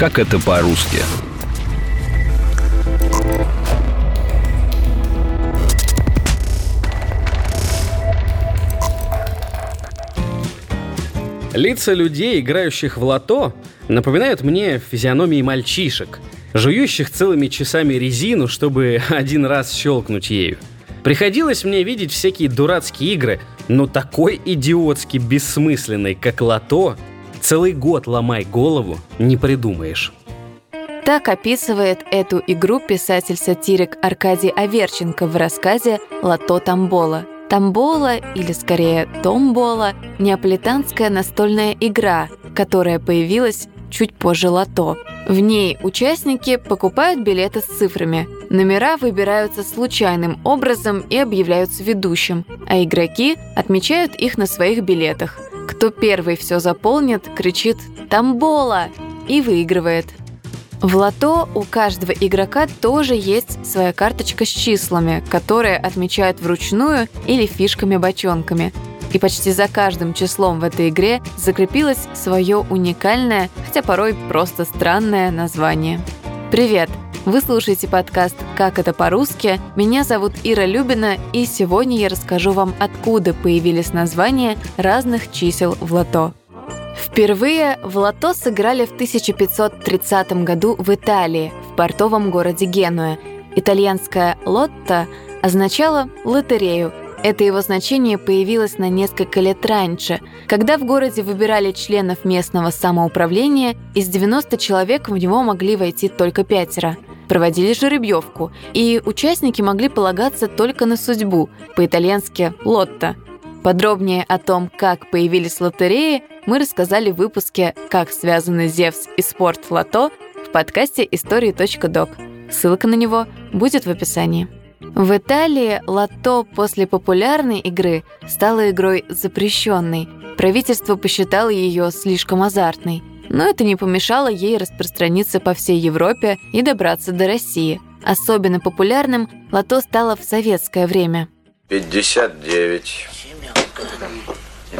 Как это по-русски? Лица людей, играющих в лото, напоминают мне физиономии мальчишек, жующих целыми часами резину, чтобы один раз щелкнуть ею. Приходилось мне видеть всякие дурацкие игры, но такой идиотски бессмысленный, как лото, целый год ломай голову, не придумаешь. Так описывает эту игру писатель-сатирик Аркадий Аверченко в рассказе «Лото Тамбола». Тамбола, или скорее Томбола, неаполитанская настольная игра, которая появилась чуть позже лото. В ней участники покупают билеты с цифрами. Номера выбираются случайным образом и объявляются ведущим, а игроки отмечают их на своих билетах. Кто первый все заполнит, кричит «Тамбола!» и выигрывает – в лото у каждого игрока тоже есть своя карточка с числами, которые отмечают вручную или фишками-бочонками. И почти за каждым числом в этой игре закрепилось свое уникальное, хотя порой просто странное название. Привет! Вы слушаете подкаст «Как это по-русски?». Меня зовут Ира Любина, и сегодня я расскажу вам, откуда появились названия разных чисел в лото. Впервые в лото сыграли в 1530 году в Италии, в портовом городе Генуя. Итальянское «лотто» означало «лотерею», это его значение появилось на несколько лет раньше, когда в городе выбирали членов местного самоуправления, из 90 человек в него могли войти только пятеро. Проводили жеребьевку, и участники могли полагаться только на судьбу, по-итальянски «лотто». Подробнее о том, как появились лотереи, мы рассказали в выпуске «Как связаны Зевс и спорт лото» в подкасте истории.док. Ссылка на него будет в описании. В Италии лото после популярной игры стала игрой запрещенной. Правительство посчитало ее слишком азартной. Но это не помешало ей распространиться по всей Европе и добраться до России. Особенно популярным лото стало в советское время. 59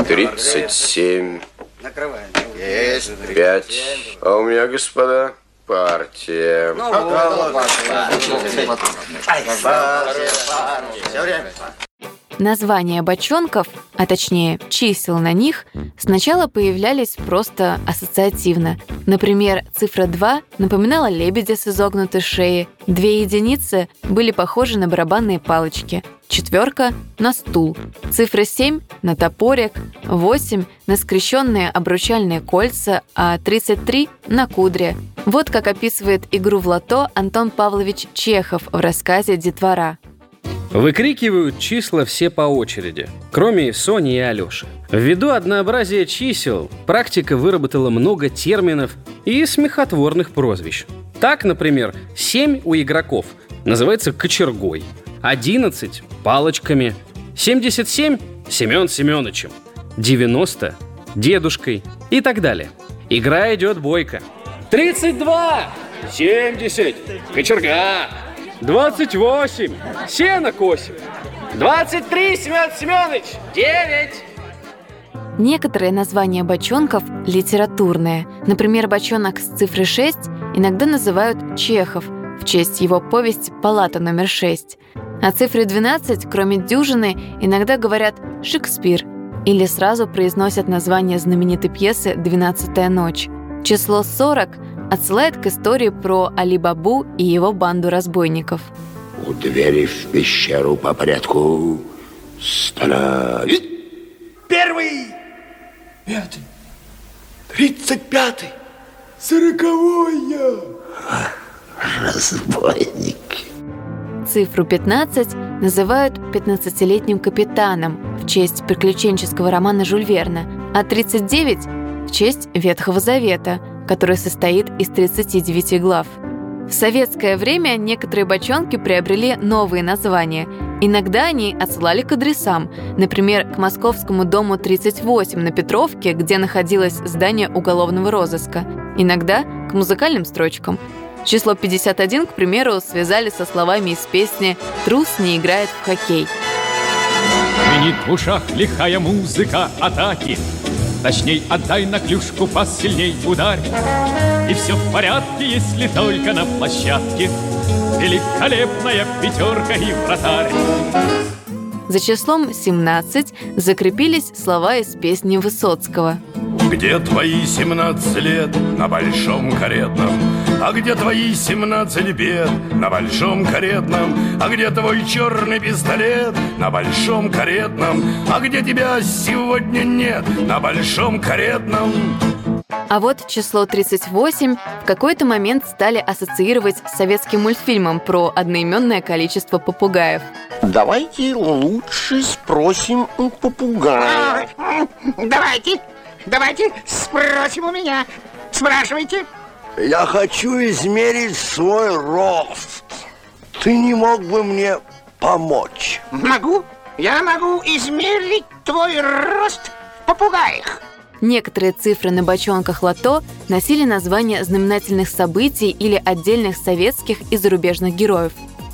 37. Накрываем. Есть. Пять. А у меня, господа, партия. Ну, Все время. Названия бочонков, а точнее чисел на них, сначала появлялись просто ассоциативно. Например, цифра 2 напоминала лебедя с изогнутой шеей, две единицы были похожи на барабанные палочки, четверка — на стул, цифра 7 — на топорик, 8 — на скрещенные обручальные кольца, а 33 — на кудре. Вот как описывает игру в лото Антон Павлович Чехов в рассказе «Детвора». Выкрикивают числа все по очереди, кроме Сони и Алёши. Ввиду однообразия чисел, практика выработала много терминов и смехотворных прозвищ. Так, например, 7 у игроков называется кочергой, 11 – палочками, 77 – Семен Семеновичем, 90 – дедушкой и так далее. Игра идет бойко. 32, 70, кочерга, 28. Сено косим. 23, Семен Семенович. 9. Некоторые названия бочонков литературные. Например, бочонок с цифрой 6 иногда называют Чехов в честь его повести «Палата номер 6». О цифре 12, кроме дюжины, иногда говорят «Шекспир» или сразу произносят название знаменитой пьесы «Двенадцатая ночь». Число 40 отсылает к истории про Али-Бабу и его банду разбойников. У двери в пещеру по порядку стоять. Первый, пятый, тридцать пятый, сороковой Разбойники. Цифру 15 называют 15-летним капитаном в честь приключенческого романа Жюль Верна, а 39 — в честь Ветхого Завета, который состоит из 39 глав. В советское время некоторые бочонки приобрели новые названия. Иногда они отсылали к адресам, например, к Московскому дому 38 на Петровке, где находилось здание уголовного розыска. Иногда к музыкальным строчкам. Число 51, к примеру, связали со словами из песни «Трус не играет в хоккей». Звенит в ушах лихая музыка атаки, Точней, отдай на клюшку посильней ударь. И все в порядке, если только на площадке. Великолепная пятерка и вратарь За числом 17 закрепились слова из песни Высоцкого. Где твои 17 лет на большом каретном? А где твои 17 бед на большом каретном? А где твой черный пистолет на большом каретном? А где тебя сегодня нет на большом каретном? А вот число 38 в какой-то момент стали ассоциировать с советским мультфильмом про одноименное количество попугаев. Давайте лучше спросим у попугая. Давайте, давайте спросим у меня. Спрашивайте. Я хочу измерить свой рост. Ты не мог бы мне помочь? Могу. Я могу измерить твой рост в попугаях. Некоторые цифры на бочонках лото носили названия знаменательных событий или отдельных советских и зарубежных героев.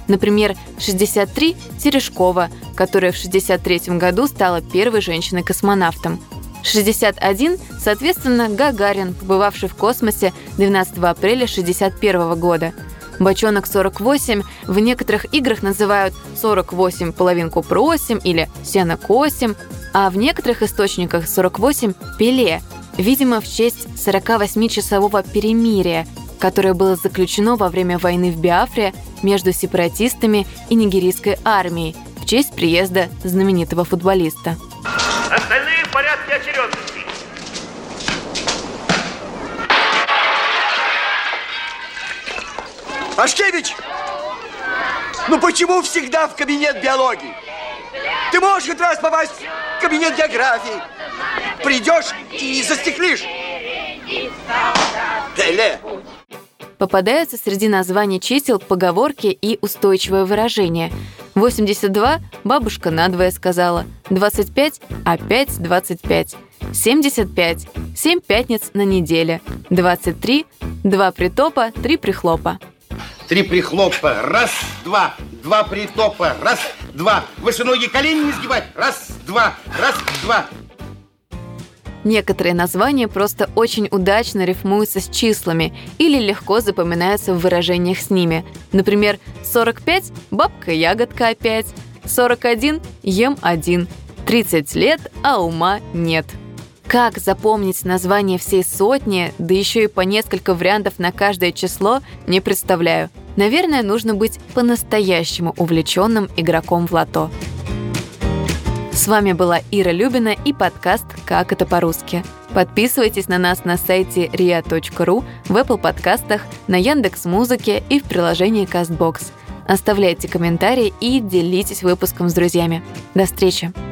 Например, 63 – Терешкова, которая в 63 году стала первой женщиной-космонавтом. 61, соответственно, Гагарин, побывавший в космосе 12 апреля 61 года. Бочонок 48 в некоторых играх называют 48 половинку просим или сено косим, а в некоторых источниках 48 Пеле, видимо, в честь 48-часового перемирия, которое было заключено во время войны в Биафре между сепаратистами и нигерийской армией в честь приезда знаменитого футболиста. Остальные в порядке очередности. Ашкевич! Ну почему всегда в кабинет биологии? Ты можешь хоть раз попасть кабинет географии. Придешь и застеклишь. Пеле! Попадаются среди названий чисел поговорки и устойчивое выражение. 82 бабушка надвое сказала, 25 опять 25, 75 7 пятниц на неделе, 23 два притопа, три прихлопа. Три прихлопа. Раз, два. Два притопа. Раз, два. Выше ноги колени не сгибать. Раз, два. Раз, два. Некоторые названия просто очень удачно рифмуются с числами или легко запоминаются в выражениях с ними. Например, 45 – бабка-ягодка опять, 41 – ем один, 30 лет, а ума нет. Как запомнить название всей сотни, да еще и по несколько вариантов на каждое число, не представляю. Наверное, нужно быть по-настоящему увлеченным игроком в лото. С вами была Ира Любина и подкаст «Как это по-русски». Подписывайтесь на нас на сайте ria.ru, в Apple подкастах, на Яндекс Музыке и в приложении CastBox. Оставляйте комментарии и делитесь выпуском с друзьями. До встречи!